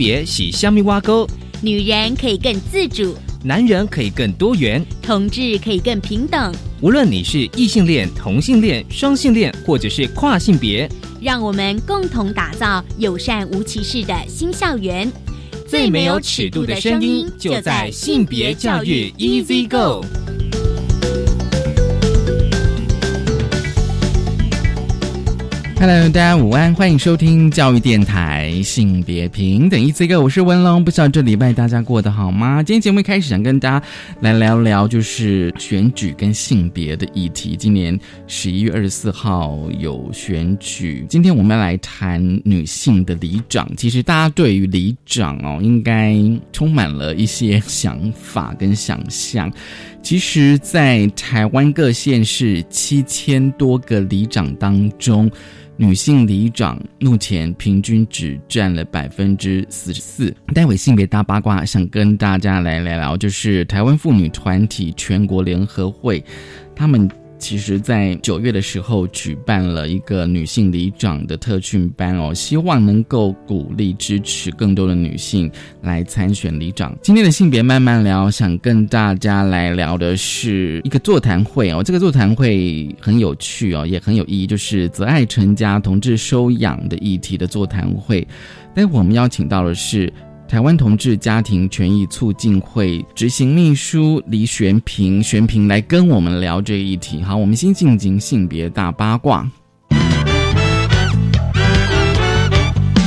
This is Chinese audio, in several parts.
别喜香蜜挖沟，女人可以更自主，男人可以更多元，同志可以更平等。无论你是异性恋、同性恋、双性恋，或者是跨性别，让我们共同打造友善无歧视的新校园。最没有尺度的声音，就在性别教育 Easy Go。Hello，大家午安，欢迎收听教育电台性别平等一 C 个，我是文龙。不知道这礼拜大家过得好吗？今天节目一开始想跟大家来聊聊，就是选举跟性别的议题。今年十一月二十四号有选举，今天我们要来谈女性的里长。其实大家对于里长哦，应该充满了一些想法跟想象。其实，在台湾各县市七千多个里长当中，女性里长目前平均只占了百分之四十四。待会性别大八卦，想跟大家来聊聊，就是台湾妇女团体全国联合会，他们。其实，在九月的时候举办了一个女性里长的特训班哦，希望能够鼓励支持更多的女性来参选里长。今天的性别慢慢聊，想跟大家来聊的是一个座谈会哦，这个座谈会很有趣哦，也很有意义，就是择爱成家、同志收养的议题的座谈会。但我们邀请到的是。台湾同志家庭权益促进会执行秘书李玄平，玄平来跟我们聊这一题。好，我们先进行性别大八卦。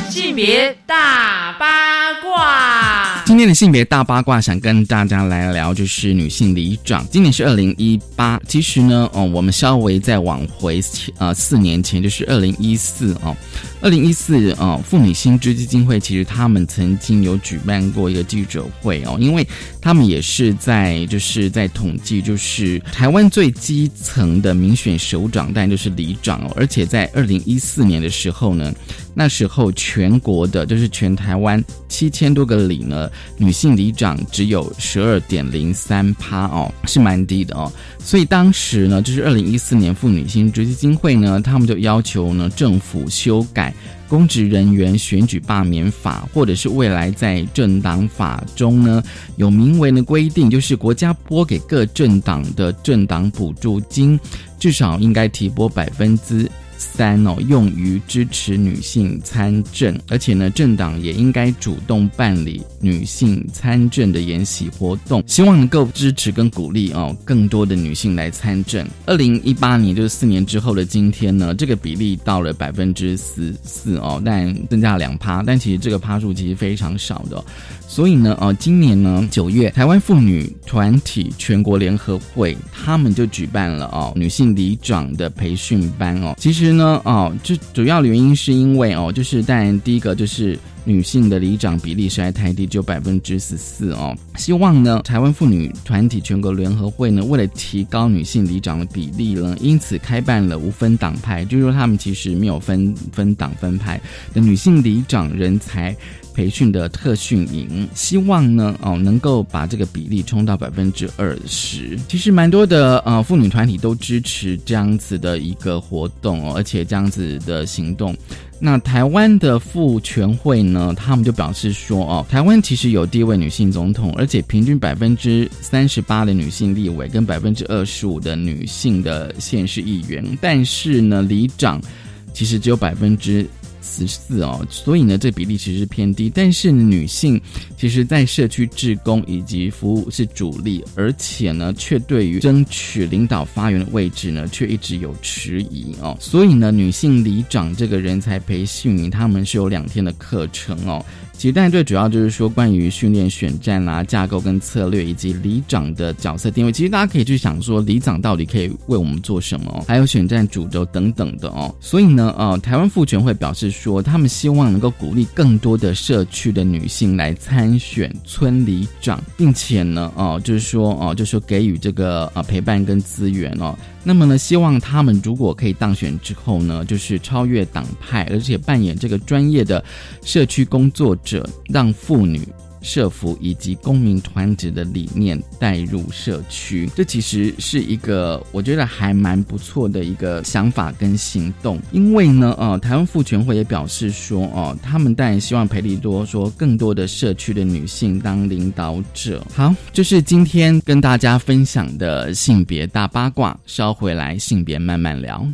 性别大八卦。今天的性别大八卦，想跟大家来聊，就是女性里长。今年是二零一八，其实呢，哦，我们稍微再往回，呃，四年前就是二零一四哦，二零一四哦，妇女新知基金会其实他们曾经有举办过一个记者会哦，因为他们也是在就是在统计，就是台湾最基层的民选首长，但就是里长哦，而且在二零一四年的时候呢，那时候全国的，就是全台湾七千多个里呢。女性里长只有十二点零三趴哦，是蛮低的哦。所以当时呢，就是二零一四年妇女新知基金会呢，他们就要求呢政府修改公职人员选举罢免法，或者是未来在政党法中呢有明文的规定，就是国家拨给各政党的政党补助金，至少应该提拨百分之。三哦，用于支持女性参政，而且呢，政党也应该主动办理女性参政的研习活动，希望能够支持跟鼓励哦更多的女性来参政。二零一八年就是四年之后的今天呢，这个比例到了百分之十四哦，但增加了两趴，但其实这个趴数其实非常少的。所以呢，呃，今年呢九月，台湾妇女团体全国联合会他们就举办了哦女性里长的培训班哦。其实呢，哦，这主要的原因是因为哦，就是当然第一个就是女性的里长比例实在太低，只有百分之十四哦。希望呢，台湾妇女团体全国联合会呢，为了提高女性里长的比例呢，因此开办了无分党派，就是说他们其实没有分分党分派的女性里长人才。培训的特训营，希望呢哦能够把这个比例冲到百分之二十。其实蛮多的呃妇女团体都支持这样子的一个活动，而且这样子的行动。那台湾的妇权会呢，他们就表示说哦，台湾其实有第一位女性总统，而且平均百分之三十八的女性立委跟百分之二十五的女性的县市议员，但是呢里长其实只有百分之。十四哦，所以呢，这比例其实是偏低。但是女性其实，在社区职工以及服务是主力，而且呢，却对于争取领导发言的位置呢，却一直有迟疑哦。所以呢，女性里长这个人才培训，他们是有两天的课程哦。其实，但最主要就是说，关于训练选战啦、架构跟策略，以及里长的角色定位。其实大家可以去想说，里长到底可以为我们做什么？还有选战主轴等等的哦。所以呢，呃，台湾妇权会表示说，他们希望能够鼓励更多的社区的女性来参选村里长，并且呢，哦，就是说，哦，就是说给予这个呃陪伴跟资源哦。那么呢，希望他们如果可以当选之后呢，就是超越党派，而且扮演这个专业的社区工作者，让妇女社服以及公民团结的理念带入社区。这其实是一个我觉得还蛮不错的一个想法跟行动。因为呢，呃，台湾妇权会也表示说，哦，他们当然希望培力多说更多的社区的女性当领导者。好，就是今天跟大家分享的性别大八卦，稍回来性别慢慢聊。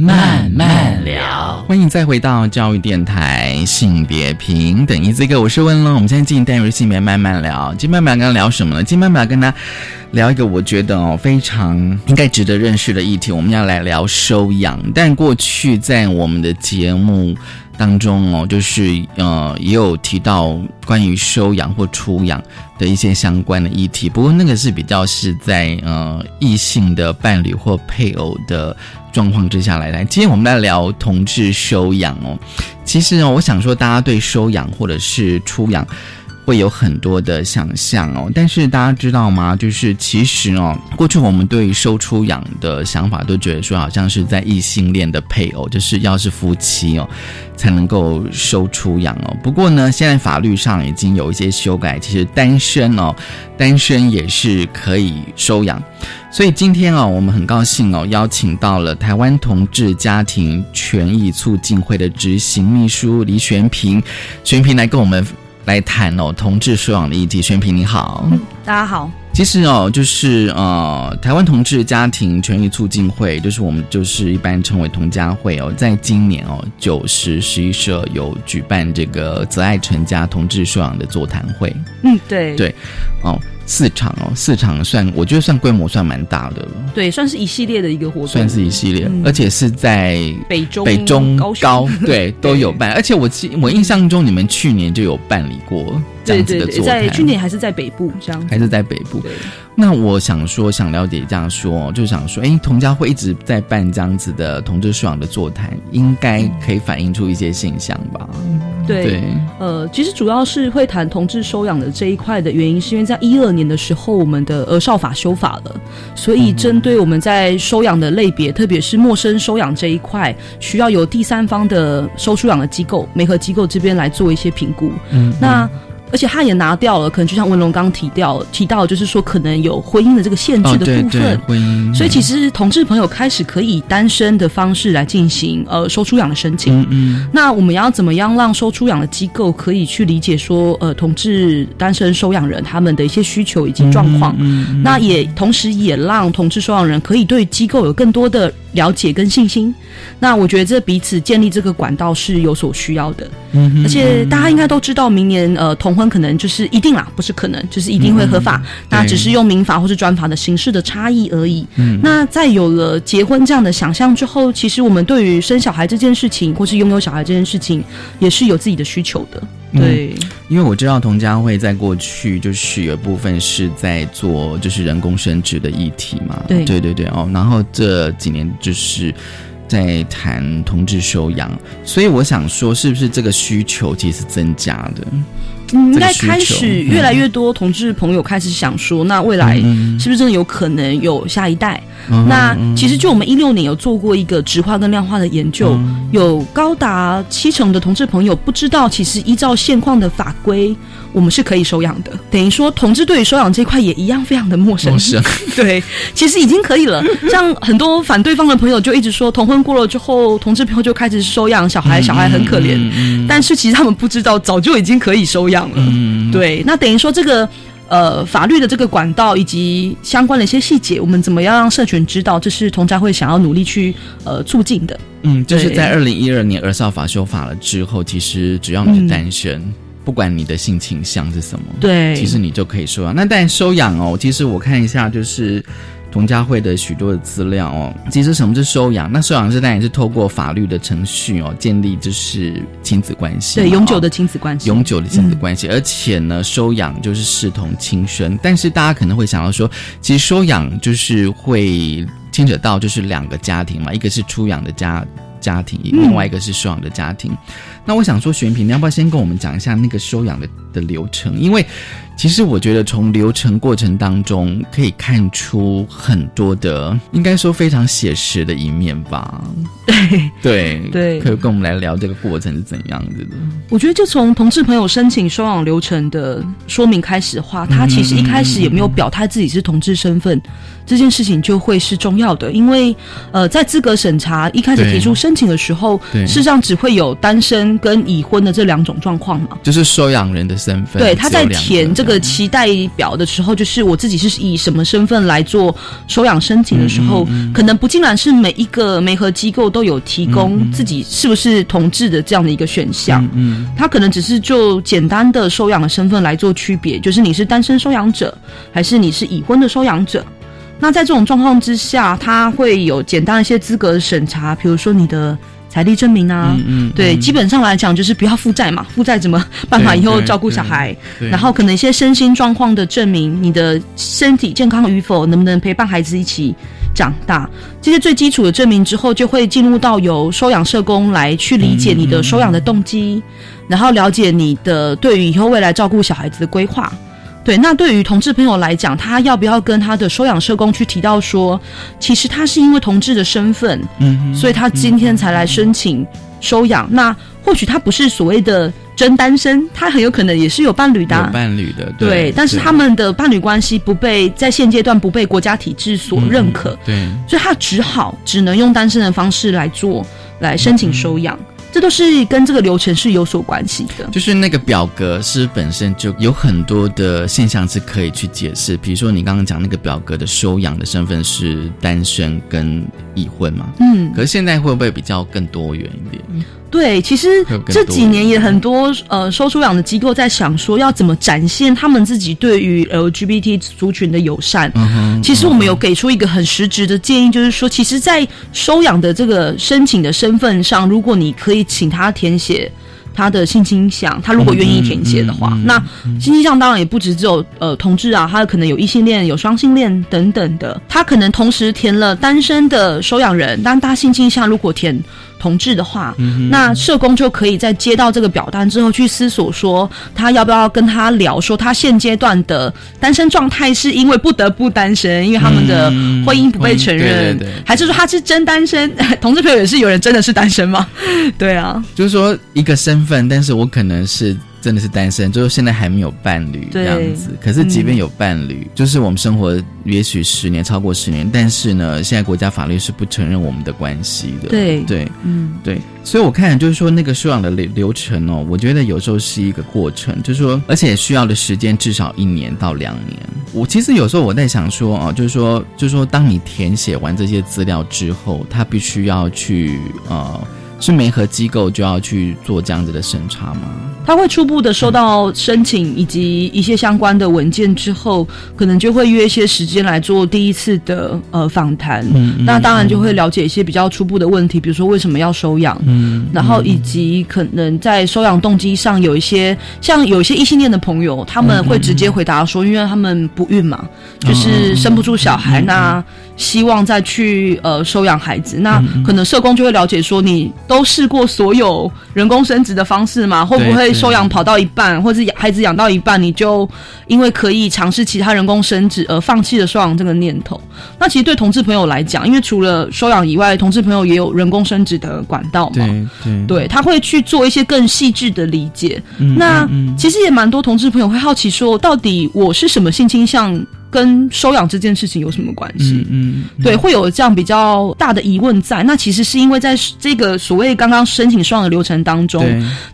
慢慢聊，欢迎再回到教育电台性别平等一这个，我是温龙。我们现在进行单元性别慢慢聊，今天慢慢跟他聊什么呢？今天慢慢跟他聊一个我觉得哦非常应该值得认识的议题，我们要来聊收养。但过去在我们的节目当中哦，就是呃也有提到关于收养或出养的一些相关的议题，不过那个是比较是在呃异性的伴侣或配偶的状况之下来来。今天我们来聊同志收养哦。其实哦，我想说大家对收养或者是出养。会有很多的想象哦，但是大家知道吗？就是其实哦，过去我们对收出养的想法都觉得说，好像是在异性恋的配偶，就是要是夫妻哦，才能够收出养哦。不过呢，现在法律上已经有一些修改，其实单身哦，单身也是可以收养。所以今天哦，我们很高兴哦，邀请到了台湾同志家庭权益促进会的执行秘书李玄平，玄平来跟我们。来谈哦，同志收养的议题。宣平你好，大家好。其实哦，就是呃，台湾同志家庭权益促进会，就是我们就是一般称为同家会哦，在今年哦九十十一社有举办这个择爱成家同志收养的座谈会。嗯，对对，哦。四场哦，四场算我觉得算规模算蛮大的了。对，算是一系列的一个活动，算是一系列，而且是在北中北中高对都有办。而且我记我印象中你们去年就有办理过这样子的座谈，在去年还是在北部这样，还是在北部。那我想说，想了解这样说，就想说，哎，童家会一直在办这样子的同志素养的座谈，应该可以反映出一些现象吧？对，呃，其实主要是会谈同志收养的这一块的原因，是因为在一二年的时候，我们的儿少法修法了，所以针对我们在收养的类别，特别是陌生收养这一块，需要由第三方的收收养的机构、媒合机构这边来做一些评估。嗯，那。而且他也拿掉了，可能就像文龙刚提掉提到，就是说可能有婚姻的这个限制的部分。婚姻。所以其实同志朋友开始可以单身的方式来进行呃收出养的申请。嗯嗯。那我们要怎么样让收出养的机构可以去理解说呃同志单身收养人他们的一些需求以及状况？嗯。那也同时也让同志收养人可以对机构有更多的了解跟信心。那我觉得这彼此建立这个管道是有所需要的。嗯而且大家应该都知道，明年呃同婚可能就是一定啦，不是可能，就是一定会合法。那只是用民法或是专法的形式的差异而已。嗯那在有了结婚这样的想象之后，其实我们对于生小孩这件事情，或是拥有小孩这件事情，也是有自己的需求的。嗯对，因为我知道童家会在过去就是有部分是在做就是人工生殖的议题嘛，对。对对对哦，然后这几年就是在谈同志收养，所以我想说，是不是这个需求其实是增加的？嗯，应该开始越来越多同志朋友开始想说，那未来是不是真的有可能有下一代？嗯那其实就我们一六年有做过一个直化跟量化的研究，嗯有高达七成的同志朋友不知道，其实依照现况的法规，我们是可以收养的。等于说，同志对于收养这一块也一样非常的陌生。陌生，对，其实已经可以了。像很多反对方的朋友就一直说，同婚过了之后，同志朋友就开始收养小孩，小孩很可怜。嗯但是其实他们不知道，早就已经可以收养了。嗯对，那等于说这个呃法律的这个管道以及相关的一些细节，我们怎么样让社群知道，这是同家会想要努力去呃促进的。嗯，就是在二零一二年儿少法修法了之后，其实只要你是单身，不管你的性倾向是什么，对，其实你就可以收养。那但收养哦，其实我看一下就是。同家慧的许多的资料哦，其实什么是收养？那收养是当然是透过法律的程序哦，建立就是亲子关系对永久的亲子关系，永久的亲子关系，而且呢，收养就是视同亲生。但是大家可能会想到说，其实收养就是会牵扯到就是两个家庭嘛，一个是出养的家家庭，嗯另外一个是收养的家庭。那我想说，玄平，你要不要先跟我们讲一下那个收养的的流程？因为其实我觉得从流程过程当中可以看出很多的，应该说非常写实的一面吧。对。对对可以跟我们来聊这个过程是怎样子的？我觉得就从同志朋友申请收养流程的说明开始的话，他其实一开始也没有表态自己是同志身份，这件事情就会是重要的。因为呃，在资格审查一开始提出申请的时候，对事实上只会有单身跟已婚的这两种状况嘛。就是收养人的身份。对，他在填这个期待表的时候，就是我自己是以什么身份来做收养申请的时候，可能不尽然是每一个媒合机构都有提供自己是不是同志的这样的一个选项。嗯他可能只是就简单的收养的身份来做区别，就是你是单身收养者，还是你是已婚的收养者。那在这种状况之下，他会有简单一些资格审查，比如说你的财力证明啊，嗯对，基本上来讲就是不要负债嘛，负债怎么办法以后照顾小孩，然后可能一些身心状况的证明，你的身体健康与否，能不能陪伴孩子一起长大，这些最基础的证明之后，就会进入到由收养社工来去理解你的收养的动机，然后了解你的对于以后未来照顾小孩子的规划。对，那对于同志朋友来讲，他要不要跟他的收养社工去提到说，其实他是因为同志的身份，嗯所以他今天才来申请收养。那或许他不是所谓的真单身，他很有可能也是有伴侣的啊、有伴侣的，对，但是他们的伴侣关系不被在现阶段不被国家体制所认可，对所以他只好只能用单身的方式来做来申请收养，这都是跟这个流程是有所关系的。就是那个表格是本身就有很多的现象是可以去解释，比如说你刚刚讲那个表格的收养的身份是单身跟已婚嘛，嗯，可是现在会不会比较更多元一点？对，其实这几年也很多呃收收养的机构在想说要怎么展现他们自己对于 LGBT 族群的友善。其实我们有给出一个很实质的建议，就是说，其实，在收养的这个申请的身份上，如果你可以请他填写他的性倾向，他如果愿意填写的话，嗯嗯嗯那性倾向当然也不止只有呃同志啊，他可能有异性恋、有双性恋等等的，他可能同时填了单身的收养人，但他性倾向如果填同志的话，那社工就可以在接到这个表单之后去思索说，他要不要跟他聊说，他现阶段的单身状态是因为不得不单身，因为他们的嗯婚姻不被承认，对对对还是说他是真单身？同志朋友也是有人真的是单身吗？对啊，就是说一个身份，但是我可能是真的是单身，就是现在还没有伴侣这样子。可是即便有伴侣，就是我们生活也许十年超过十年，但是呢，现在国家法律是不承认我们的关系的。对对嗯，对，所以我看就是说那个收养的流流程哦，我觉得有时候是一个过程，就是说，而且需要的时间至少一年到两年。我其实有时候我在想说哦，就是说，就是说，当你填写完这些资料之后，他必须要去呃。是媒合机构就要去做这样子的审查吗？他会初步的收到申请以及一些相关的文件之后，可能就会约一些时间来做第一次的呃访谈。嗯那当然就会了解一些比较初步的问题，比如说为什么要收养，嗯，然后以及可能在收养动机上有一些，像有一些异性恋的朋友，他们会直接回答说，因为他们不孕嘛，就是生不出小孩，那希望再去呃收养孩子。那可能社工就会了解说，你都试过所有人工生殖的方式吗？会不会收养跑到一半，或者养孩子养到一半，你就因为可以尝试其他人工生殖而放弃了收养这个念头？那其实对同志朋友来讲，因为除了收养以外，同志朋友也有人工生殖的管道嘛。对对对，他会去做一些更细致的理解。嗯那嗯嗯其实也蛮多同志朋友会好奇说，到底我是什么性倾向，跟收养这件事情有什么关系？嗯嗯，对，会有这样比较大的疑问在。那其实是因为在这个所谓刚刚申请收养的流程当中，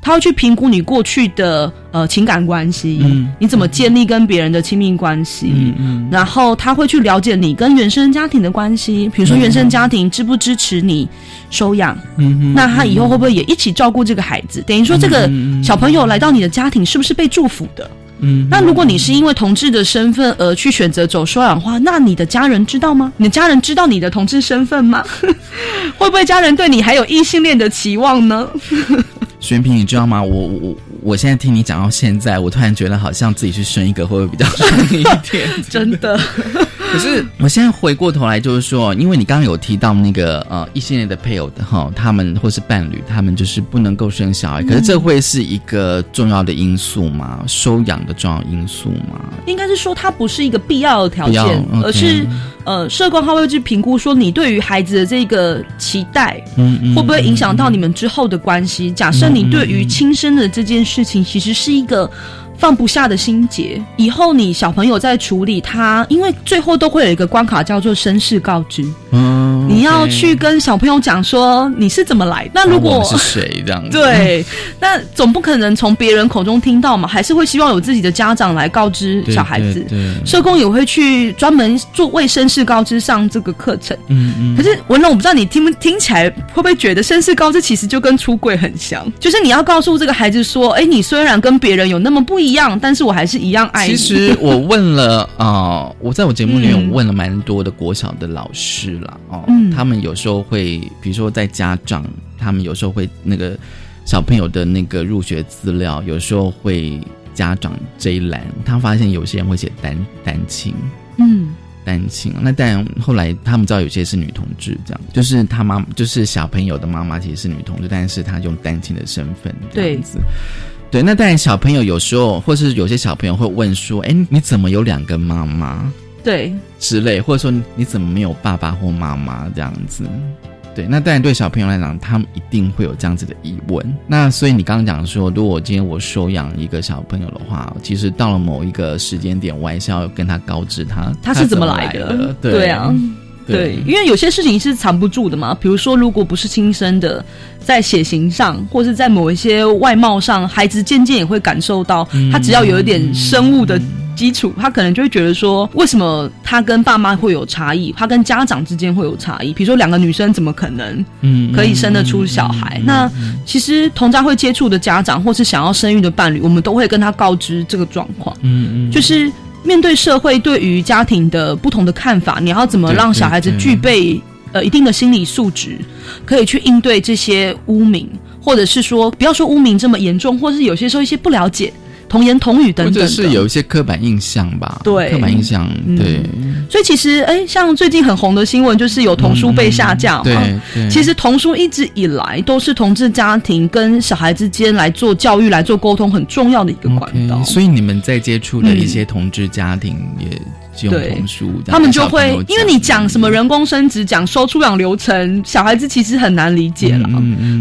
他会去评估你过去的呃情感关系，嗯你怎么建立跟别人的亲密关系。嗯嗯然后他会去了解你跟原生家庭的关系，比如说原生家庭支不支持你收养，嗯那他以后会不会也一起照顾这个孩子？等于说这个小朋友来到你的家庭是不是被祝福的？嗯那如果你是因为同志的身份而去选择走说养的话，那你的家人知道吗？你的家人知道你的同志身份吗？会不会家人对你还有异性恋的期望呢？玄平，你知道吗？我我我现在听你讲到现在，我突然觉得好像自己去生一个会不会比较顺利一点？真的，可是我现在回过头来，就是说，因为你刚刚有提到那个呃异性恋的配偶的哈，他们或是伴侣，他们就是不能够生小孩，可是这会是一个重要的因素吗？收养的重要因素吗？应该是说它不是一个必要的条件而是呃，社工他会去评估说你对于孩子的这个期待，嗯嗯会不会影响到你们之后的关系？假设你对于亲生的这件事情，其实是一个。放不下的心结，以后你小朋友在处理他，因为最后都会有一个关卡叫做身世告知，嗯你要去跟小朋友讲说你是怎么来。那如果我 是谁这样子？对，那总不可能从别人口中听到嘛，还是会希望有自己的家长来告知小孩子。对，对社工也会去专门做为身世告知上这个课程。嗯嗯可是文龙，我不知道你听不听起来会不会觉得身世告知其实就跟出柜很像，就是你要告诉这个孩子说，哎，你虽然跟别人有那么不一样，但是我还是一样爱你。其实我问了啊、我在我节目里面嗯我问了蛮多的国小的老师了，哦，嗯他们有时候会，比如说在家长，他们有时候会那个小朋友的那个入学资料，有时候会家长这一栏，他发现有些人会写单单亲。嗯，单亲，那但后来他们知道有些是女同志，这样就是他妈就是小朋友的妈妈其实是女同志，但是她用单亲的身份这样子。对，那当然小朋友有时候，或是有些小朋友会问说：“哎，你怎么有两个妈妈对，之类？”或者说你怎么没有爸爸或妈妈这样子？对，那当然对小朋友来讲，他们一定会有这样子的疑问。那所以你刚刚讲说，如果今天我收养一个小朋友的话，其实到了某一个时间点，我还是要跟他告知他他是怎么来来的？对对啊。对，因为有些事情是藏不住的嘛，比如说，如果不是亲生的，在血型上，或是在某一些外貌上，孩子渐渐也会感受到，他只要有一点生物的基础，他可能就会觉得说，为什么他跟爸妈会有差异，他跟家长之间会有差异？比如说，两个女生怎么可能嗯可以生得出小孩？那其实同家会接触的家长，或是想要生育的伴侣，我们都会跟他告知这个状况。嗯嗯，就是面对社会对于家庭的不同的看法，你要怎么让小孩子具备呃一定的心理素质，可以去应对这些污名，或者是说不要说污名这么严重，或者是有些时候一些不了解、童言童语等或等或。者是有一些刻板印象吧，对刻板印象，嗯对，所以其实，哎，像最近很红的新闻，就是有童书被下架嘛。对对，其实童书一直以来都是同志家庭跟小孩之间来做教育、来做沟通很重要的一个管道。所以你们在接触的一些同志家庭也。用童书，他们就会因为你讲什么人工生殖，讲收出养流程，小孩子其实很难理解了。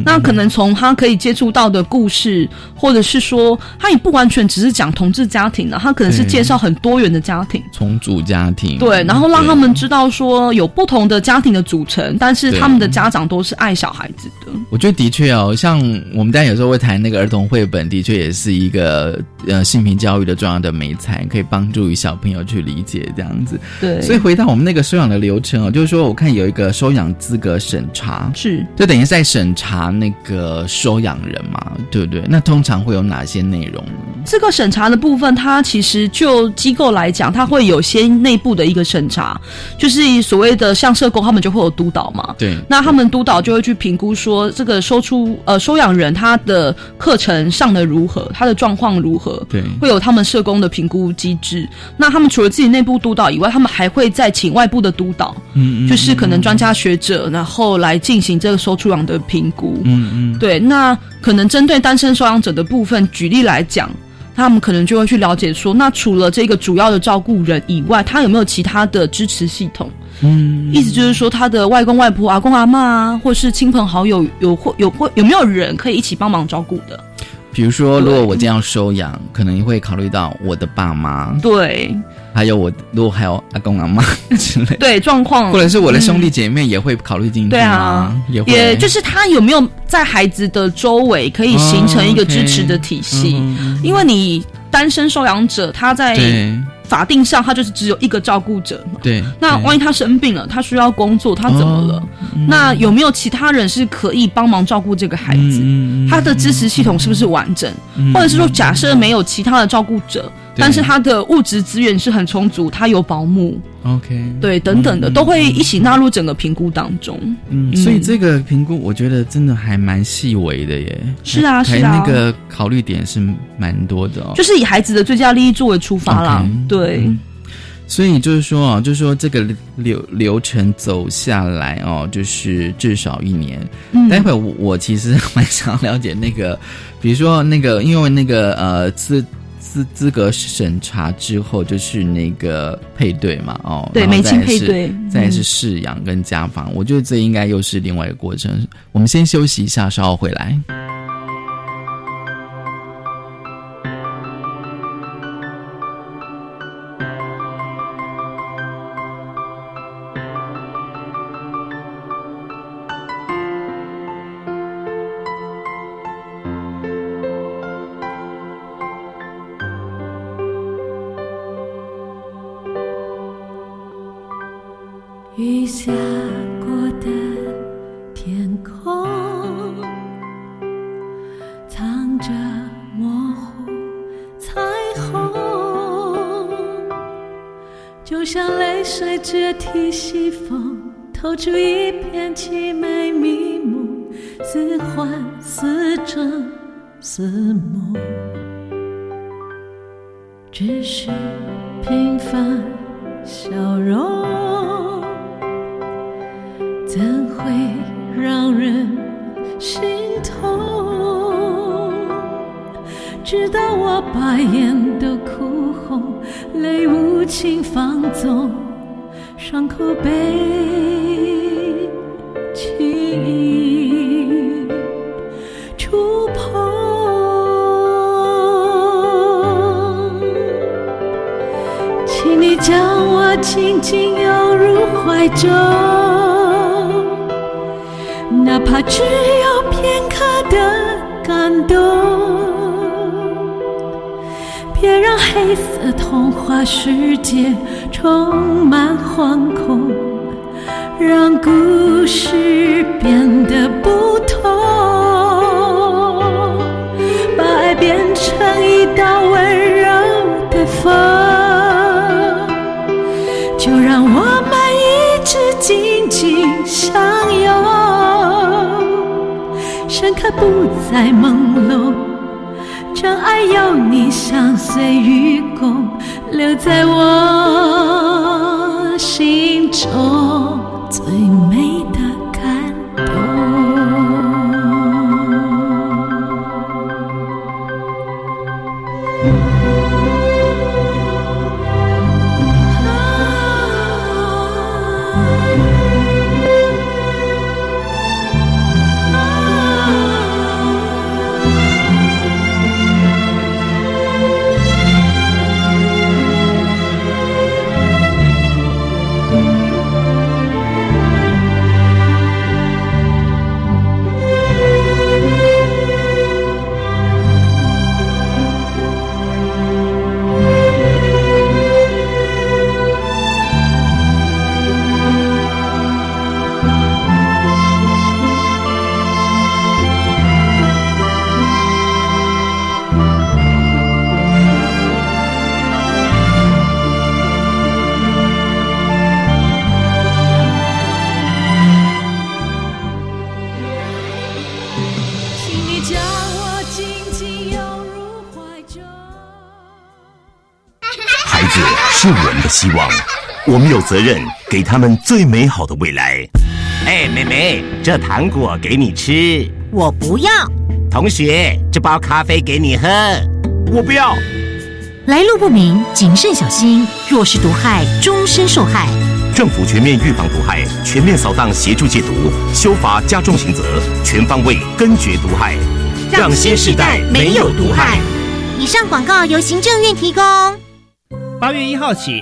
那可能从他可以接触到的故事，或者是说，他也不完全只是讲同志家庭的，他可能是介绍很多元的家庭，重组家庭。对，然后让他们知道说有不同的家庭的组成，但是他们的家长都是爱小孩子的。我觉得的确哦，像我们大家有时候会谈那个儿童绘本，的确也是一个呃性平教育的重要的美材，可以帮助于小朋友去理解这样子。对，所以回到我们那个收养的流程哦，就是说，我看有一个收养资格审查，是，就等于在审查那个收养人嘛，对不对？那通常会有哪些内容呢？这个审查的部分，它其实就机构来讲，它会有些内部的一个审查，就是所谓的像社工，他们就会有督导嘛。对，那他们督导就会去评估说，这个收出呃收养人他的课程上的如何，他的状况如何，对，会有他们社工的评估机制。那他们除了自己内部督导以外，他们还会再请外部的督导，嗯，就是可能专家学者，然后来进行这个收出养的评估。嗯嗯，对，那可能针对单身收养者的部分，举例来讲。他们可能就会去了解说，那除了这个主要的照顾人以外，他有没有其他的支持系统？嗯，意思就是说，他的外公外婆、阿公阿妈啊，或是亲朋好友，有或有或有没有人可以一起帮忙照顾的？比如说，如果我这样收养，可能会考虑到我的爸妈，对，还有我如果还有阿公阿妈 之类，对状况，或者是我的兄弟姐妹也会考虑进去，对啊，也也就是他有没有在孩子的周围可以形成一个支持的体系？因为你单身收养者，他在。法定上，他就是只有一个照顾者嘛。对。那万一他生病了，他需要工作，他怎么了？那有没有其他人是可以帮忙照顾这个孩子？他的支持系统是不是完整？或者是说，假设没有其他的照顾者？但是他的物质资源是很充足，他有保姆，OK，对，等等的都会一起纳入整个评估当中。嗯，所以这个评估我觉得真的还蛮细微的耶。是啊，是啊，那个考虑点是蛮多的哦。就是以孩子的最佳利益作为出发啦。对。所以就是说啊，就是说这个流流程走下来哦，就是至少一年。嗯待会我我其实 蛮想了解那个，比如说那个，因为那个呃自。资资格审查之后就去那个配对嘛，哦，对，美亲配对，再是试养跟家访，我觉得这应该又是另外一个过程。我们先休息一下，稍后回来。凄美迷蒙，似幻似真似梦，只是平凡笑容。怎会让人心痛？直到我把眼都哭红，泪无情放纵，伤口被我紧紧拥入怀中。哪怕只有片刻的感动，别让黑色童话世界充满惶恐，让故事变得不深刻不再朦胧，真爱有你相随与共，留在我心中。我们有责任给他们最美好的未来。哎，妹妹，这糖果给你吃。我不要。同学，这包咖啡给你喝。我不要。来路不明，谨慎小心。若是毒害，终身受害。政府全面预防毒害，全面扫荡协助戒毒，修法加重刑责，全方位根绝毒害，让新时代没有毒害。以上广告由行政院提供。八月一号起，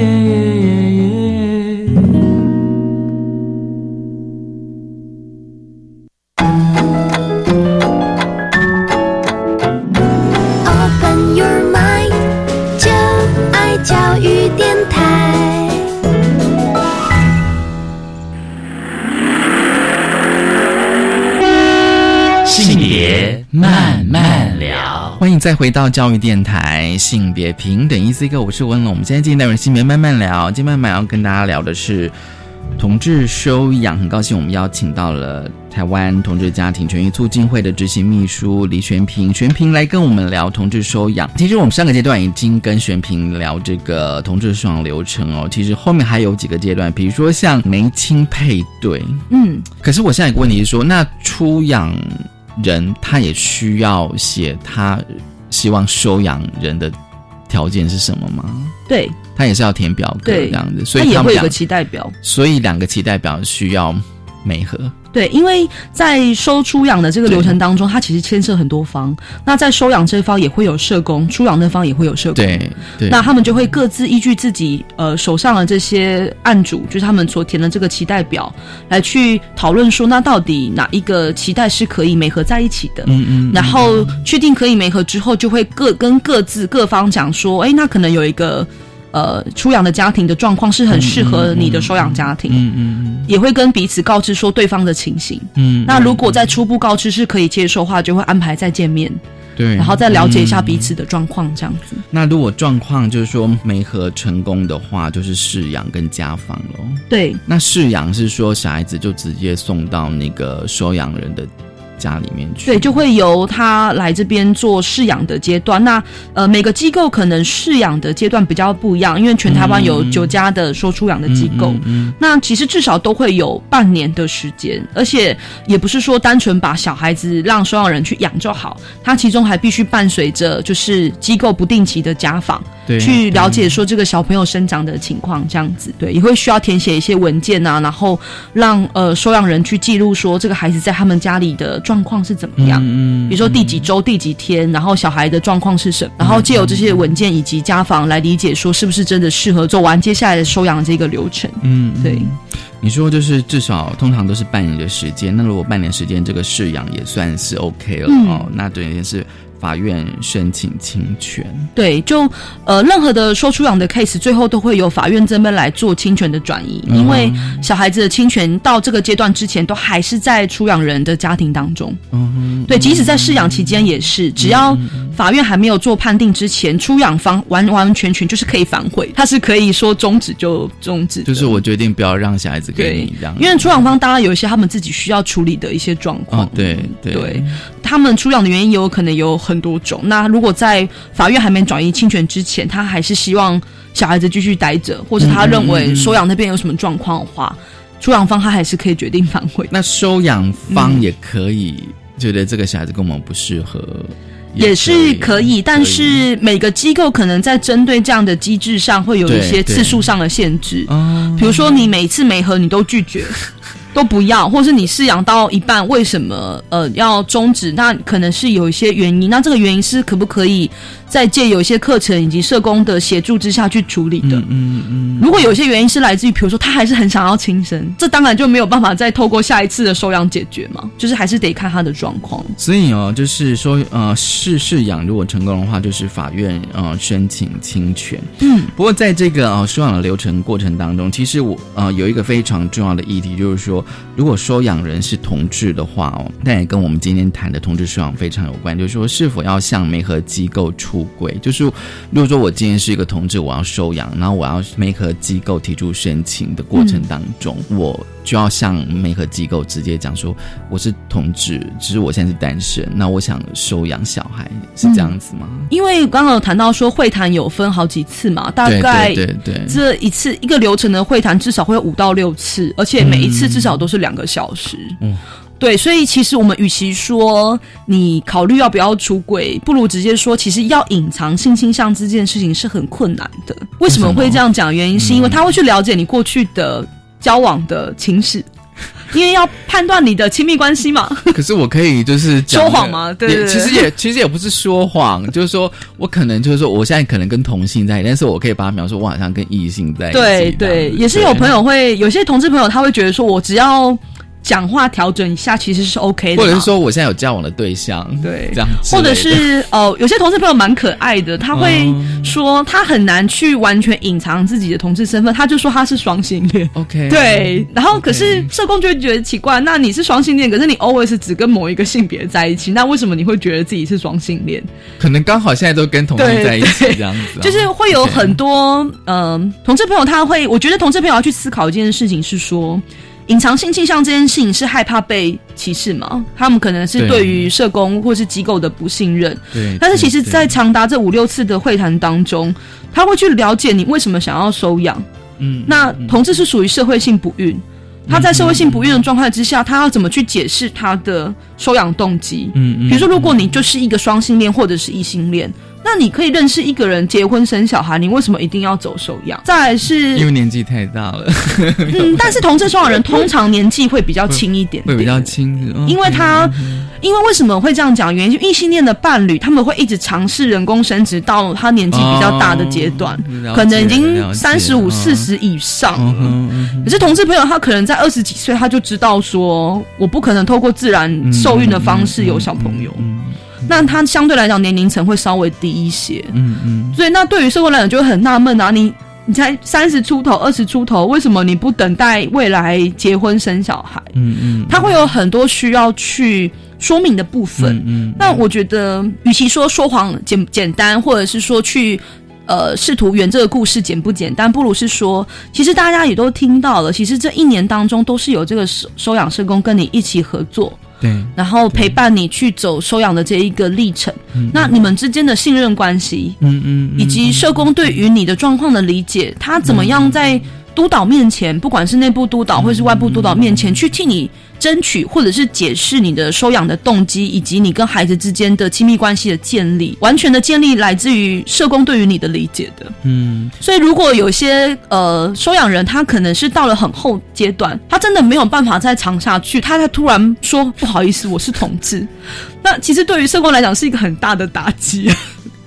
再回到教育电台，性别平等，E C 哥，我是温龙。我们现在进入到性别慢慢聊，今天慢慢要跟大家聊的是同志收养。很高兴我们邀请到了台湾同志家庭权益促进会的执行秘书李玄平，玄平来跟我们聊同志收养。其实我们上个阶段已经跟玄平聊这个同志收养流程哦，其实后面还有几个阶段，比如说像媒亲配对，嗯，可是我现在有个问题是说，那出养。人他也需要写他希望收养人的条件是什么吗？对，他也是要填表格这样子，所以他也会有个期待表，所以两个期待表需要美合。对，因为在收出养的这个流程当中，它其实牵涉很多方。那在收养这方也会有社工，出养那方也会有社工。对，那他们就会各自依据自己呃手上的这些案主，就是他们所填的这个期待表，来去讨论说，那到底哪一个期待是可以媒合在一起的？嗯嗯。然后确定可以媒合之后，就会各跟各自各方讲说，哎，那可能有一个。呃，出养的家庭的状况是很适合你的收养家庭，嗯嗯，也会跟彼此告知说对方的情形，嗯，那如果在初步告知是可以接受的话，就会安排再见面，对，然后再了解一下彼此的状况，这样子。那如果状况就是说没合成功的话，就是试养跟家访喽。对，那试养是说小孩子就直接送到那个收养人的。家里面去，对，就会由他来这边做试养的阶段。那呃，每个机构可能试养的阶段比较不一样，因为全台湾有九家的说出养的机构。那其实至少都会有半年的时间，而且也不是说单纯把小孩子让收养人去养就好，他其中还必须伴随着就是机构不定期的家访，去了解说这个小朋友生长的情况，这样子。对，也会需要填写一些文件啊，然后让呃收养人去记录说这个孩子在他们家里的。状况是怎么样？嗯，比如说第几周、第几天，然后小孩的状况是什么？然后借由这些文件以及家访来理解，说是不是真的适合做完接下来的收养这个流程？嗯，对。你说就是至少通常都是半年的时间，那如果半年时间这个试养也算是 OK 了哦，那等于是法院申请侵权。对，就呃，任何的说出养的 case，最后都会由法院这边来做侵权的转移，因为小孩子的侵权到这个阶段之前，都还是在出养人的家庭当中。嗯，对，即使在试养期间也是，只要法院还没有做判定之前，出养方完完全全就是可以反悔，他是可以说终止就终止。就是我决定不要让小孩子给你一样，因为出养方当然有一些他们自己需要处理的一些状况。对对，他们出养的原因也有可能有很多种。那如果在法院还没转移侵权之前，他还是希望小孩子继续待着，或者他认为收养那边有什么状况的话，出养方他还是可以决定反悔。那收养方也可以觉得这个小孩子跟我们不适合，也是可以。但是每个机构可能在针对这样的机制上会有一些次数上的限制。比如说你每次每盒你都拒绝。都不要，或是你饲养到一半，为什么呃要终止？那可能是有一些原因。那这个原因是可不可以在借有一些课程以及社工的协助之下去处理的？嗯嗯。如果有些原因是来自于，比如说他还是很想要轻生，这当然就没有办法再透过下一次的收养解决嘛，就是还是得看他的状况。所以哦，就是说呃试试养如果成功的话，就是法院呃申请侵权。嗯。不过在这个呃收养的流程过程当中，其实我呃有一个非常重要的议题，就是说。如果收养人是同志的话哦，那也跟我们今天谈的同志收养非常有关。就是说，是否要向媒合机构出轨？就是如果说我今天是一个同志，我要收养，然后我要媒合机构提出申请的过程当中，我就要向媒合机构直接讲说，我是同志，只是我现在是单身，那我想收养小孩，是这样子吗？因为刚刚有谈到说会谈有分好几次嘛，大概对对这一次一个流程的会谈至少会有五到六次，而且每一次至少。都是两个小时，嗯，对，所以其实我们与其说你考虑要不要出轨，不如直接说，其实要隐藏性倾向这件事情是很困难的。为什么会这样讲？原因是因为他会去了解你过去的交往的情史。因为要判断你的亲密关系嘛。可是我可以就是说谎吗？对，其实也其实也不是说谎，就是说我可能就是说我现在可能跟同性在一起，但是我可以把它描述我好像跟异性在一起。对对，也是有朋友会有些同志朋友他会觉得说我只要。讲话调整一下其实是 OK 的，或者是说我现在有交往的对象，对，这样，或者是哦，有些同事朋友蛮可爱的，他会说他很难去完全隐藏自己的同志身份，他就说他是双性恋，OK，对，然后可是社工就会觉得奇怪，那你是双性恋，可是你 always 只跟某一个性别在一起，那为什么你会觉得自己是双性恋？可能刚好现在都跟同性在一起这样子，就是会有很多嗯，同志朋友他会，我觉得同志朋友要去思考一件事情是说。隐藏性倾向这件事情是害怕被歧视吗？他们可能是对于社工或是机构的不信任。对，但是其实，在长达这五六次的会谈当中，他会去了解你为什么想要收养。嗯，那同志是属于社会性不孕，他在社会性不孕的状态之下，他要怎么去解释他的收养动机？嗯嗯，比如说，如果你就是一个双性恋或者是异性恋。那你可以认识一个人结婚生小孩，你为什么一定要走收养？再来是因为年纪太大了。嗯，但是同志收养人通常年纪会比较轻一点，会比较轻。因为他，因为为什么会这样讲？原因就异性恋的伴侣，他们会一直尝试人工生殖到他年纪比较大的阶段，可能已经三十五、四十以上。可是同志朋友，他可能在二十几岁，他就知道说，我不可能透过自然受孕的方式有小朋友。那他相对来讲年龄层会稍微低一些，嗯嗯，所以那对于社会来讲就会很纳闷啊，你你才三十出头、二十出头，为什么你不等待未来结婚生小孩？嗯嗯，他会有很多需要去说明的部分。嗯，那我觉得，与其说说谎简简单，或者是说去呃试图圆这个故事简不简单，不如是说，其实大家也都听到了，其实这一年当中都是有这个收收养社工跟你一起合作。对，然后陪伴你去走收养的这一个历程，那你们之间的信任关系，嗯嗯，以及社工对于你的状况的理解，他怎么样在督导面前，不管是内部督导或是外部督导面前去替你。争取或者是解释你的收养的动机，以及你跟孩子之间的亲密关系的建立，完全的建立来自于社工对于你的理解的。嗯，所以如果有些呃收养人，他可能是到了很后阶段，他真的没有办法再藏下去，他才突然说不好意思，我是同志。那其实对于社工来讲是一个很大的打击。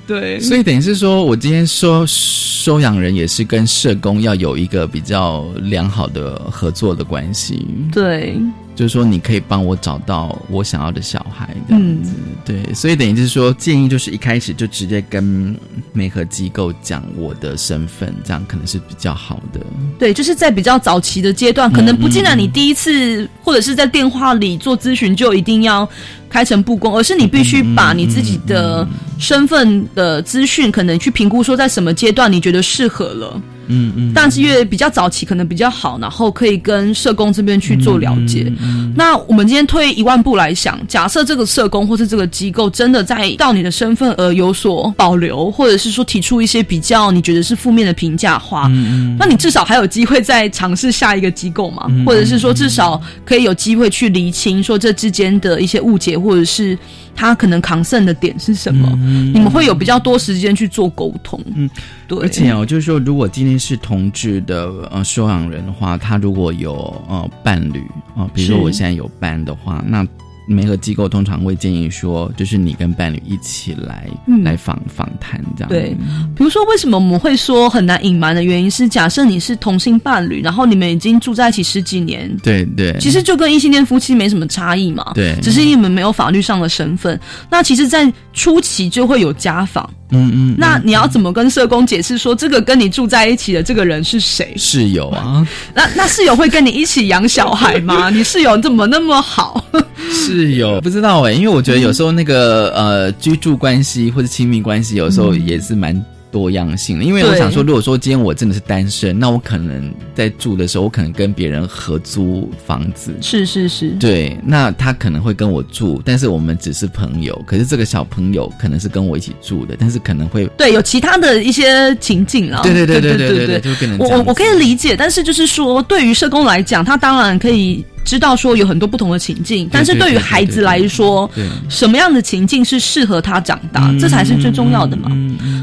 对，所以等于是说，我今天说收养人也是跟社工要有一个比较良好的合作的关系。对，就是说你可以帮我找到我想要的小孩这样子。对，所以等于就是说，建议就是一开始就直接跟媒合机构讲我的身份，这样可能是比较好的。对，就是在比较早期的阶段，可能不尽然你第一次或者是在电话里做咨询就一定要开诚布公，而是你必须把你自己的身份的资讯，可能去评估说在什么阶段你觉得适合了。嗯嗯，但是因为比较早期可能比较好，然后可以跟社工这边去做了解。那我们今天退一万步来想，假设这个社工或是这个机构真的在到你的身份而有所保留，或者是说提出一些比较你觉得是负面的评价话，那你至少还有机会再尝试下一个机构嘛？或者是说至少可以有机会去厘清说这之间的一些误解，或者是。他可能抗胜的点是什么？你们会有比较多时间去做沟通。嗯，对。而且哦，就是说，如果今天是同志的呃收养人的话，他如果有呃伴侣啊，比如说我现在有伴的话，那。媒合机构通常会建议说，就是你跟伴侣一起来来访访谈这样。对，比如说为什么我们会说很难隐瞒的原因是，假设你是同性伴侣，然后你们已经住在一起十几年，对对，其实就跟异性恋夫妻没什么差异嘛。对，只是你们没有法律上的身份。那其实，在初期就会有家访。嗯嗯，那你要怎么跟社工解释说这个跟你住在一起的这个人是谁？室友啊？那那室友会跟你一起养小孩吗？你室友怎么那么好？室友不知道哎，因为我觉得有时候那个呃居住关系或者亲密关系，有时候也是蛮。多样性的，因为我想说，如果说今天我真的是单身，那我可能在住的时候，我可能跟别人合租房子，是是是，对，那他可能会跟我住，但是我们只是朋友，可是这个小朋友可能是跟我一起住的，但是可能会对有其他的一些情境啊，对对对对对对，就变成我我可以理解，但是就是说，对于社工来讲，他当然可以。知道说有很多不同的情境，但是对于孩子来说，什么样的情境是适合他长大，这才是最重要的嘛。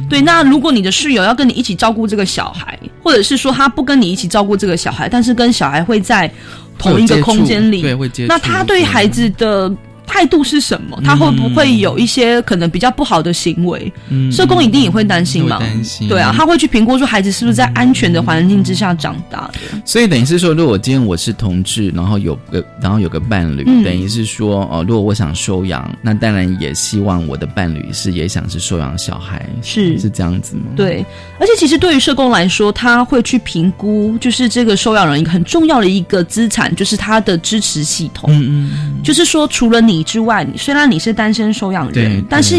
对，那如果你的室友要跟你一起照顾这个小孩，或者是说他不跟你一起照顾这个小孩，但是跟小孩会在同一个空间里，对，会那他对孩子的。态度是什么？他会不会有一些可能比较不好的行为？社工一定也会担心嘛？担心。对啊，他会去评估说孩子是不是在安全的环境之下长大的。所以等于是说，如果今天我是同志，然后有个然后有个伴侣，等于是说，哦，如果我想收养，那当然也希望我的伴侣是也想是收养小孩，是是这样子吗？对。而且其实对于社工来说，他会去评估，就是这个收养人一个很重要的一个资产，就是他的支持系统。嗯嗯。就是说，除了你。之外，虽然你是单身收养人，但是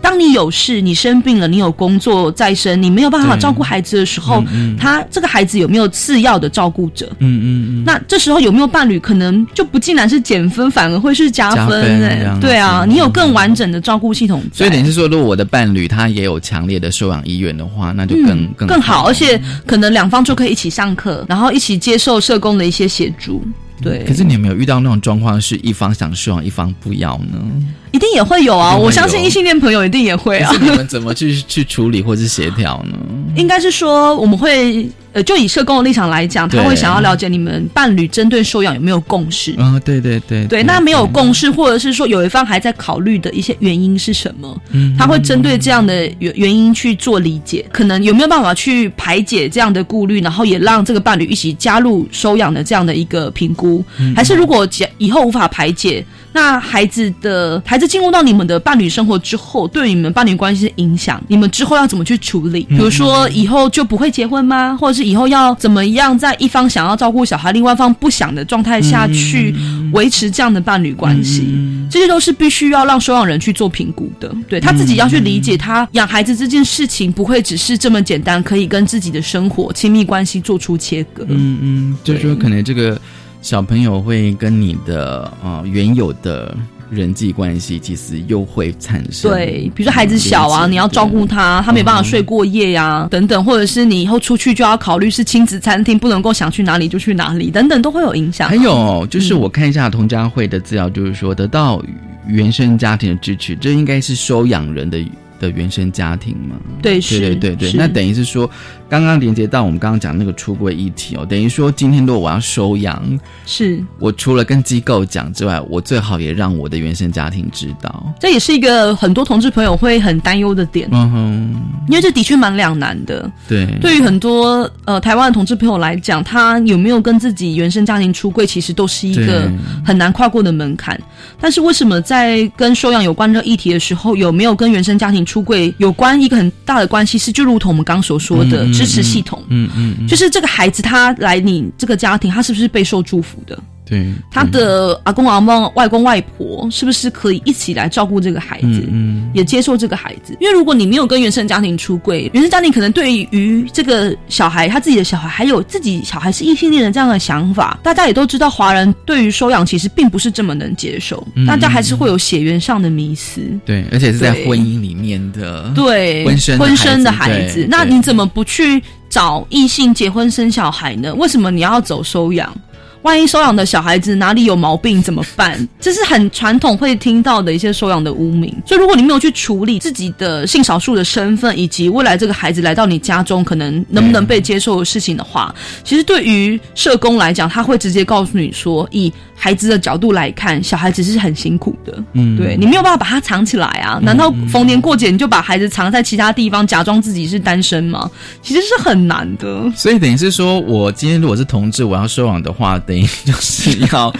当你有事、你生病了、你有工作在身，你没有办法照顾孩子的时候，他这个孩子有没有次要的照顾者？嗯嗯嗯。那这时候有没有伴侣，可能就不竟然是减分，反而会是加分哎。对啊，你有更完整的照顾系统。所以等于是说，如果我的伴侣他也有强烈的收养意愿的话，那就更更更好，而且可能两方就可以一起上课，然后一起接受社工的一些协助。对，可是你有没有遇到那种状况，是一方想希望，一方不要呢？一定也会有啊！我相信异性恋朋友一定也会啊。你们怎么去去处理或是协调呢？应该是说，我们会呃，就以社工的立场来讲，他会想要了解你们伴侣针对收养有没有共识啊？对对对对，那没有共识，或者是说有一方还在考虑的一些原因是什么？嗯，他会针对这样的原原因去做理解，可能有没有办法去排解这样的顾虑，然后也让这个伴侣一起加入收养的这样的一个评估？还是如果以后无法排解？那孩子的孩子进入到你们的伴侣生活之后，对你们伴侣关系的影响，你们之后要怎么去处理？比如说以后就不会结婚吗？或者是以后要怎么样，在一方想要照顾小孩，另外一方不想的状态下去维持这样的伴侣关系？这些都是必须要让收养人去做评估的。对他自己要去理解，他养孩子这件事情不会只是这么简单，可以跟自己的生活亲密关系做出切割。嗯嗯，就是说可能这个。小朋友会跟你的啊原有的人际关系，其实又会产生对，比如说孩子小啊，你要照顾他，他没办法睡过夜呀，等等，或者是你以后出去就要考虑是亲子餐厅，不能够想去哪里就去哪里，等等，都会有影响。还有就是我看一下童家慧的资料，就是说得到原生家庭的支持，这应该是收养人的。的原生家庭嘛。对，对对对对。那等于是说，刚刚连接到我们刚刚讲那个出柜议题哦，等于说今天如果我要收养，是我除了跟机构讲之外，我最好也让我的原生家庭知道。这也是一个很多同志朋友会很担忧的点，嗯哼，因为这的确蛮两难的。对，对于很多呃台湾的同志朋友来讲，他有没有跟自己原生家庭出柜，其实都是一个很难跨过的门槛。但是为什么在跟收养有关这议题的时候，有没有跟原生家庭出柜有关一个很大的关系？是就如同我们刚所说的支持系统，嗯嗯，就是这个孩子他来你这个家庭，他是不是备受祝福的？对，他的阿公阿妈、外公外婆是不是可以一起来照顾这个孩子，嗯，也接受这个孩子？因为如果你没有跟原生家庭出柜，原生家庭可能对于这个小孩他自己的小孩，还有自己小孩是异性恋的这样的想法，大家也都知道，华人对于收养其实并不是这么能接受，大家还是会有血缘上的迷思。对，而且是在婚姻里面的，对，婚生婚生的孩子，那你怎么不去找异性结婚生小孩呢？为什么你要走收养？万一收养的小孩子哪里有毛病怎么办？这是很传统会听到的一些收养的污名。所以如果你没有去处理自己的性少数的身份，以及未来这个孩子来到你家中可能能不能被接受的事情的话，其实对于社工来讲，他会直接告诉你说，以孩子的角度来看，小孩子是很辛苦的。嗯，对你没有办法把他藏起来啊？难道逢年过节你就把孩子藏在其他地方，假装自己是单身吗？其实是很难的。所以等于是说，我今天如果是同志，我要收养的话，等于就是要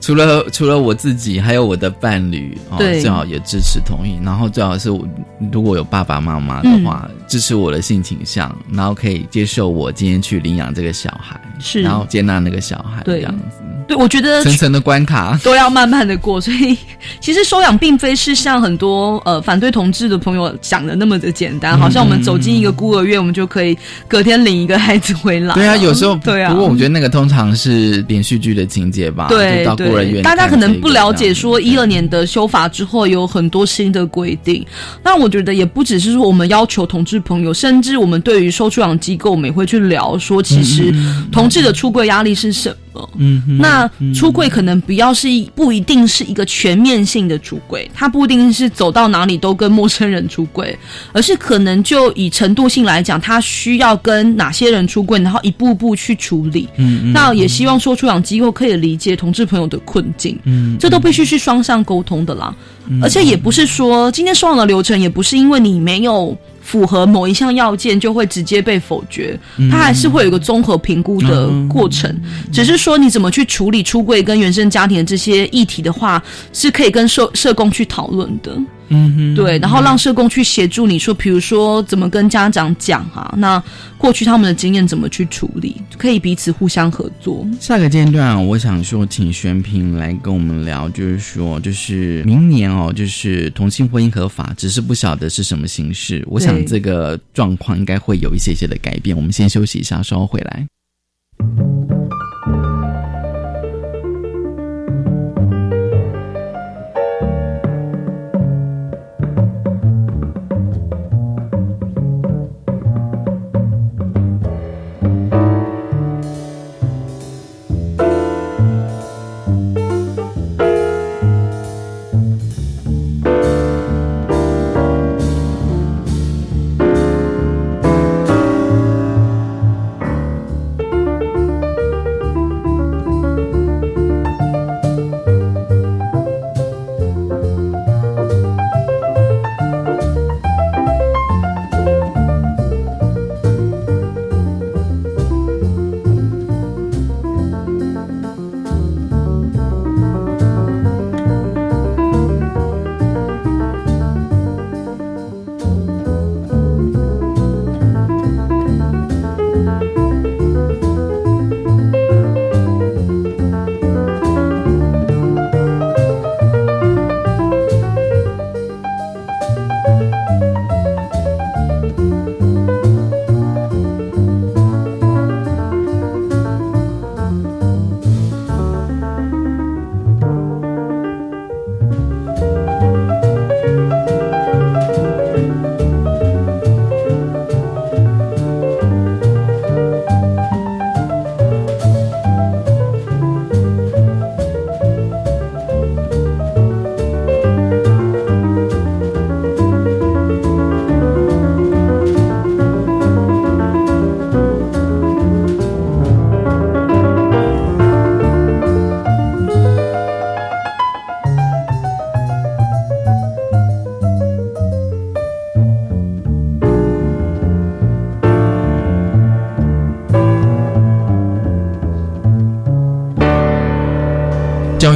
除了除了我自己，还有我的伴侣，哦，最好也支持同意。然后最好是我如果有爸爸妈妈的话，支持我的性倾向，然后可以接受我今天去领养这个小孩，是，然后接纳那个小孩，这样子。对，我觉得层层的关卡都要慢慢的过，所以其实收养并非是像很多呃反对同志的朋友讲的那么的简单，好像我们走进一个孤儿院，我们就可以隔天领一个孩子回来。对啊，有时候对啊。不过我觉得那个通常是连续剧的情节吧。对到孤大家可能不了解，说一二年的修法之后有很多新的规定。那我觉得也不只是说我们要求同志朋友，甚至我们对于收出养机构，我们也会去聊说，其实同志的出柜压力是什么？嗯，那出柜可。能不要是不一定是一个全面性的出柜，他不一定是走到哪里都跟陌生人出柜，而是可能就以程度性来讲，他需要跟哪些人出柜，然后一步步去处理。嗯，那也希望说出养机构可以理解同志朋友的困境。嗯，这都必须是双向沟通的啦，而且也不是说今天收养的流程，也不是因为你没有。符合某一项要件就会直接被否决，它还是会有一个综合评估的过程。只是说你怎么去处理出柜跟原生家庭的这些议题的话，是可以跟社社工去讨论的。嗯哼，对，然后让社工去协助你说，比如说怎么跟家长讲哈，那过去他们的经验怎么去处理，可以彼此互相合作。下个阶段，我想说，请玄平来跟我们聊，就是说，就是明年哦，就是同性婚姻合法，只是不晓得是什么形式。我想这个状况应该会有一些些的改变。我们先休息一下，稍后回来。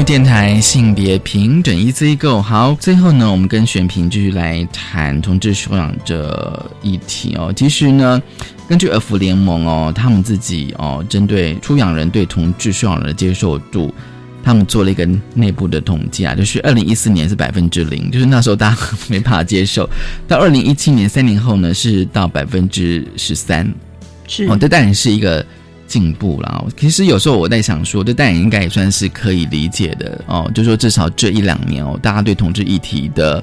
电台性别平等一 Go。好，最后呢，我们跟选平继续来谈同志收养这议题哦。其实呢，根据儿福联盟哦，他们自己哦，针对出养人对同志收养人的接受度，他们做了一个内部的统计啊，就是二零一四年是百分之零，就是那时候大家没办法接受。到二零一七年三年后呢，是到百分之十三，是哦，这当然是一个。进步了，其实有时候我在想说，这但然应该也算是可以理解的哦。就说至少这一两年哦，大家对同志议题的。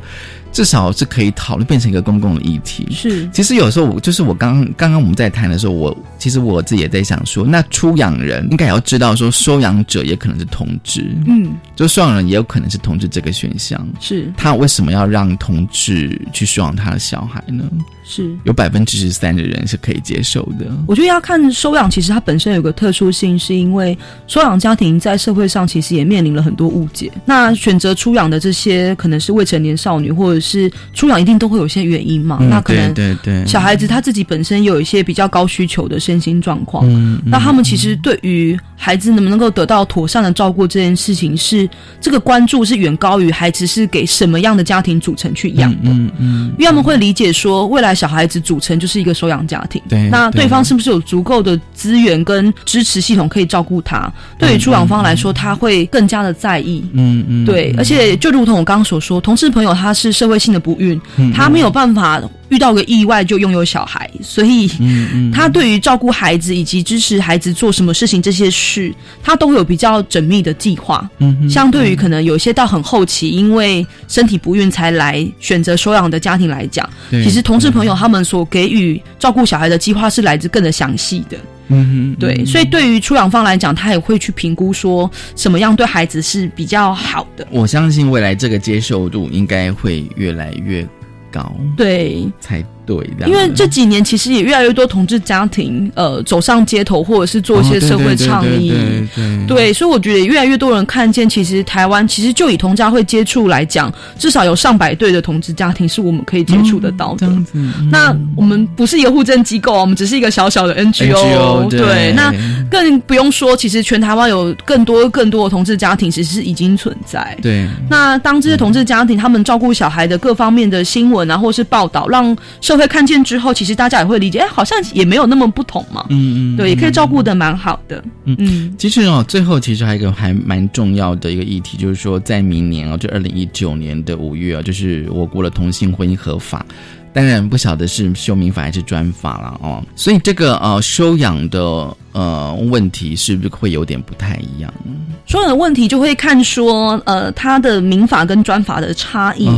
至少是可以讨论变成一个公共的议题。是，其实有时候我就是我刚刚刚我们在谈的时候，我其实我自己也在想说，那出养人应该也要知道说，收养者也可能是同志。嗯，就收养人也有可能是同志这个选项。是，他为什么要让同志去收养他的小孩呢？是有百分之十三的人是可以接受的。我觉得要看收养，其实它本身有个特殊性，是因为收养家庭在社会上其实也面临了很多误解。那选择出养的这些可能是未成年少女，或者是出养，一定都会有些原因嘛。那可能对对小孩子他自己本身有一些比较高需求的身心状况。嗯，那他们其实对于孩子能不能够得到妥善的照顾这件事情，是这个关注是远高于孩子是给什么样的家庭组成去养的。嗯嗯，因为他们会理解说，未来小孩子组成就是一个收养家庭。对，那对方是不是有足够的资源跟支持系统可以照顾他？对于出养方来说，他会更加的在意。嗯嗯，对，而且就如同我刚刚所说，同事朋友他是社会性的不孕，他没有办法遇到个意外就拥有小孩，所以他对于照顾孩子以及支持孩子做什么事情这些事，他都有比较缜密的计划。嗯，相对于可能有些到很后期，因为身体不孕才来选择收养的家庭来讲，其实同事朋友他们所给予照顾小孩的计划是来自更的详细的。嗯哼，对，所以对于出养方来讲，他也会去评估说什么样对孩子是比较好的。我相信未来这个接受度应该会越来越高，对，才对。因为这几年其实也越来越多同志家庭呃走上街头，或者是做一些社会倡议，对，所以我觉得越来越多人看见，其实台湾其实就以同家会接触来讲，至少有上百对的同志家庭是我们可以接触得到的。那我们不是一个护政机构啊，我们只是一个小小的 NGO。对，那更不用说，其实全台湾有更多更多的同志家庭，其实是已经存在。对，那当这些同志家庭他们照顾小孩的各方面的新闻啊，或是报道，让社会看见之后，其实大家也会理解，哎，好像也没有那么不同嘛。嗯嗯，对，也可以照顾的蛮好的。嗯嗯，其实哦，最后其实还有一个还蛮重要的一个议题，就是说在明年哦，就二零一九年的五月啊，就是我国的同性婚姻合法。当然不晓得是修民法还是专法了哦，所以这个呃收养的呃问题是不是会有点不太一样？所有的问题就会看说呃它的民法跟专法的差异。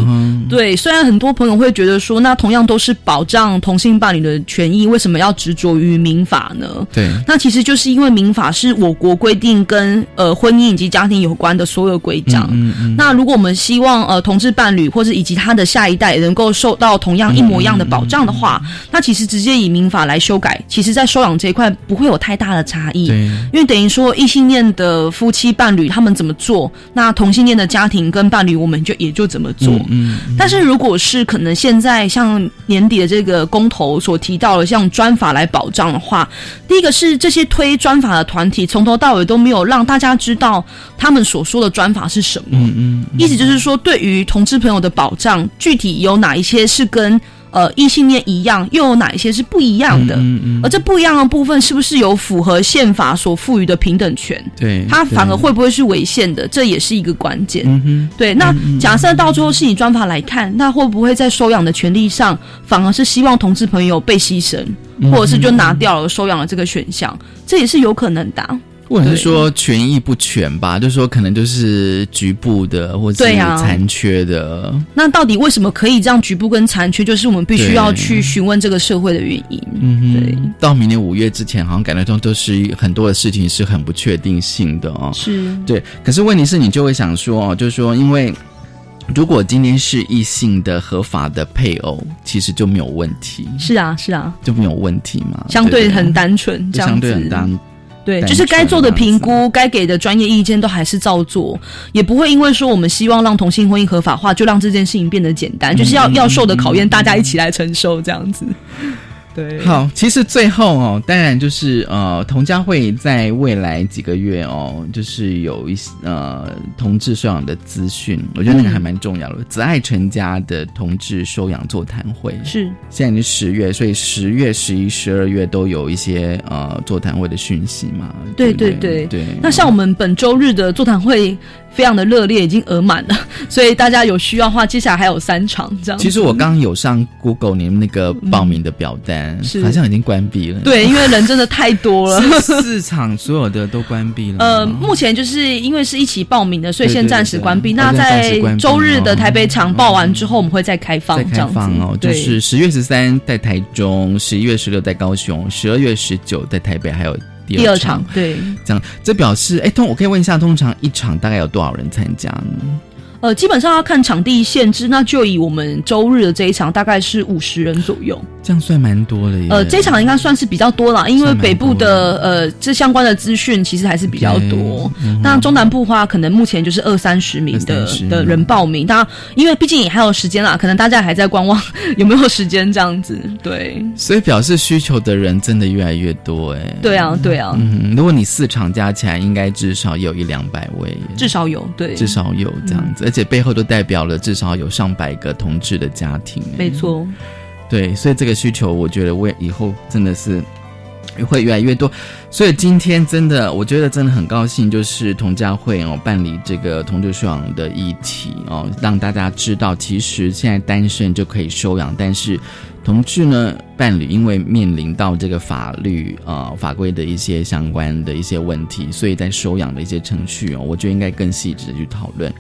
对，虽然很多朋友会觉得说，那同样都是保障同性伴侣的权益，为什么要执着于民法呢？对，那其实就是因为民法是我国规定跟呃婚姻以及家庭有关的所有规章。嗯嗯。那如果我们希望呃同志伴侣或者以及他的下一代能够受到同样一模一样的保障的话，那其实直接以民法来修改，其实在收养这一块不会有太大的差异。因为等于说异性恋的夫妻伴侣他们怎么做，那同性恋的家庭跟伴侣我们就也就怎么做。嗯。但是如果是可能现在像年底的这个公投所提到的像专法来保障的话，第一个是这些推专法的团体从头到尾都没有让大家知道他们所说的专法是什么。嗯嗯。意思就是说，对于同志朋友的保障，具体有哪一些是跟呃，异性恋一样，又有哪一些是不一样的？嗯嗯，而这不一样的部分，是不是有符合宪法所赋予的平等权？对，它反而会不会是违宪的？这也是一个关键。嗯，对。那假设到最后是以专法来看，那会不会在收养的权利上，反而是希望同志朋友被牺牲，或者是就拿掉了收养的这个选项？这也是有可能的。或者是说权益不全吧，就是说可能就是局部的，或者是残缺的。那到底为什么可以这样局部跟残缺？就是我们必须要去询问这个社会的原因。嗯，对。到明年五月之前，好像感觉中都是很多的事情是很不确定性的哦。是对。可是问题是你就会想说哦，就是说，因为如果今天是异性的合法的配偶，其实就没有问题。是啊，是啊，就没有问题嘛。相对很单纯，这样相对很单。对，就是该做的评估，该给的专业意见都还是照做，也不会因为说我们希望让同性婚姻合法化，就让这件事情变得简单，就是要要受的考验，大家一起来承受这样子。对，好，其实最后哦，当然就是呃，童家会在未来几个月哦，就是有一些呃同志收养的资讯，我觉得那个还蛮重要的。子爱成家的同志收养座谈会是现在已经十月，所以十月、十一、十二月都有一些呃座谈会的讯息嘛。对对对对。那像我们本周日的座谈会。非常的热烈，已经额满了，所以大家有需要的话，接下来还有三场这样。其实我刚刚有上 Google 你们那个报名的表单，好像已经关闭了。对，因为人真的太多了，四场所有的都关闭了。呃，目前就是因为是一起报名的，所以先暂时关闭。那在周日的台北场报完之后，我们会再开放。再开放哦，就是十月十三在台中，十一月十六在高雄，十二月十九在台北，还有。第二场，对，这样这表示，哎，通我可以问一下，通常一场大概有多少人参加呢？呃，基本上要看场地限制，那就以我们周日的这一场，大概是五十人左右。这样算蛮多的耶。呃，这场应该算是比较多啦，因为北部的呃这相关的资讯其实还是比较多。那中南部的话，可能目前就是二三十名的的人报名。当然，因为毕竟也还有时间啦，可能大家还在观望有没有时间这样子。对，所以表示需求的人真的越来越多哎。对啊，对啊。嗯，如果你四场加起来，应该至少有一两百位。至少有，对，至少有这样子。而且背后都代表了至少有上百个同志的家庭，没错，对，所以这个需求，我觉得为以后真的是会越来越多。所以今天真的，我觉得真的很高兴，就是同家会哦办理这个同志收养的议题哦，让大家知道，其实现在单身就可以收养，但是同志呢伴侣因为面临到这个法律啊法规的一些相关的一些问题，所以在收养的一些程序哦，我觉得应该更细致的去讨论。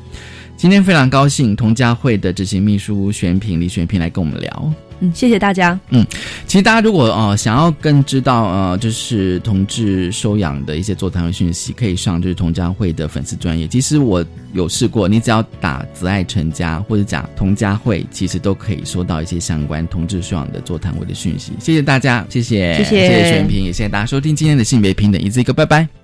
今天非常高兴，童家会的执行秘书选品李选平来跟我们聊。嗯，谢谢大家。嗯，其实大家如果呃想要更知道呃就是同志收养的一些座谈会讯息，可以上就是童家会的粉丝专业。其实我有试过，你只要打“子爱成家”或者讲“同家会”，其实都可以收到一些相关同志收养的座谈会的讯息。谢谢大家，谢谢，谢谢谢谢选品，也谢谢大家收听今天的性别平等一字一个，拜拜。